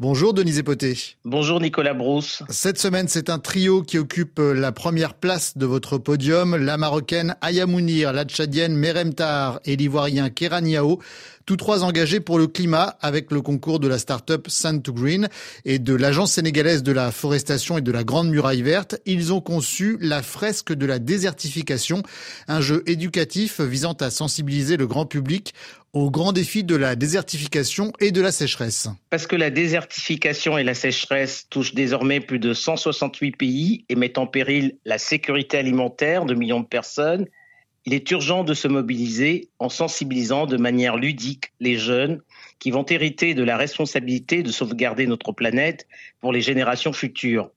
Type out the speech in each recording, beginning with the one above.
Bonjour Denise Epoté. Bonjour Nicolas Brousse. Cette semaine, c'est un trio qui occupe la première place de votre podium. La marocaine Aya Mounir, la tchadienne Merem Tahar et l'ivoirien Keran Yao. Tous trois engagés pour le climat avec le concours de la start-up Sun to Green et de l'agence sénégalaise de la forestation et de la Grande Muraille Verte. Ils ont conçu la fresque de la désertification, un jeu éducatif visant à sensibiliser le grand public aux grands défis de la désertification et de la sécheresse. Parce que la désertification et la sécheresse touchent désormais plus de 168 pays et mettent en péril la sécurité alimentaire de millions de personnes, il est urgent de se mobiliser en sensibilisant de manière ludique les jeunes qui vont hériter de la responsabilité de sauvegarder notre planète pour les générations futures.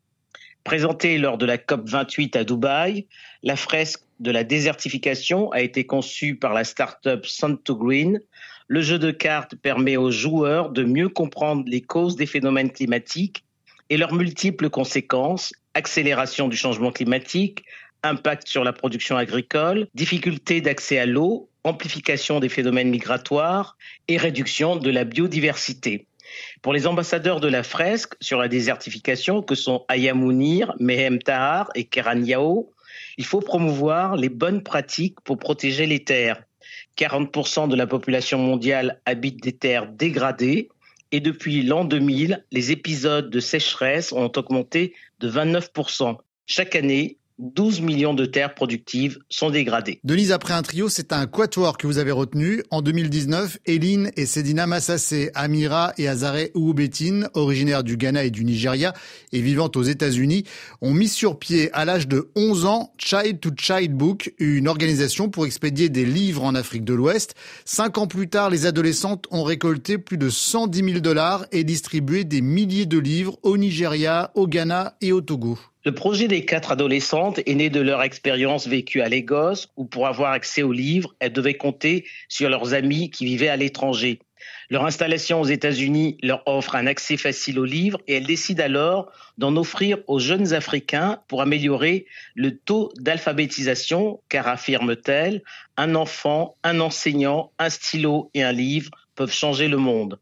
Présentée lors de la COP 28 à Dubaï, la fresque de la désertification a été conçue par la start-up Santo Green. Le jeu de cartes permet aux joueurs de mieux comprendre les causes des phénomènes climatiques et leurs multiples conséquences, accélération du changement climatique, impact sur la production agricole, difficulté d'accès à l'eau, amplification des phénomènes migratoires et réduction de la biodiversité. Pour les ambassadeurs de la fresque sur la désertification, que sont Ayamounir, Mehem Tahar et Keran Yao, il faut promouvoir les bonnes pratiques pour protéger les terres. 40% de la population mondiale habite des terres dégradées et depuis l'an 2000, les épisodes de sécheresse ont augmenté de 29%. Chaque année, 12 millions de terres productives sont dégradées. Denise, après un trio, c'est un quatuor que vous avez retenu. En 2019, Eline et Sedina Massassé, Amira et Azare Oubetin, originaires du Ghana et du Nigeria et vivant aux États-Unis, ont mis sur pied à l'âge de 11 ans Child to Child Book, une organisation pour expédier des livres en Afrique de l'Ouest. Cinq ans plus tard, les adolescentes ont récolté plus de 110 000 dollars et distribué des milliers de livres au Nigeria, au Ghana et au Togo. Le projet des quatre adolescentes est né de leur expérience vécue à Lagos, où pour avoir accès aux livres, elles devaient compter sur leurs amis qui vivaient à l'étranger. Leur installation aux États-Unis leur offre un accès facile aux livres et elles décident alors d'en offrir aux jeunes Africains pour améliorer le taux d'alphabétisation, car affirme-t-elle, un enfant, un enseignant, un stylo et un livre peuvent changer le monde.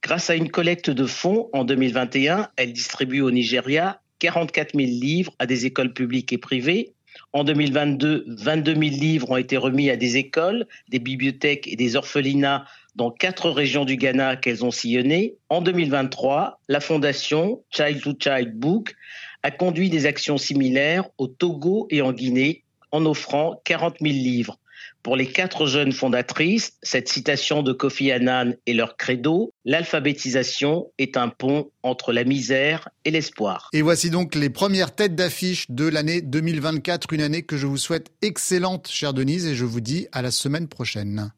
Grâce à une collecte de fonds en 2021, elle distribue au Nigeria 44 000 livres à des écoles publiques et privées. En 2022, 22 000 livres ont été remis à des écoles, des bibliothèques et des orphelinats dans quatre régions du Ghana qu'elles ont sillonnées. En 2023, la fondation Child to Child Book a conduit des actions similaires au Togo et en Guinée en offrant 40 000 livres. Pour les quatre jeunes fondatrices, cette citation de Kofi Annan est leur credo, l'alphabétisation est un pont entre la misère et l'espoir. Et voici donc les premières têtes d'affiche de l'année 2024, une année que je vous souhaite excellente, chère Denise, et je vous dis à la semaine prochaine.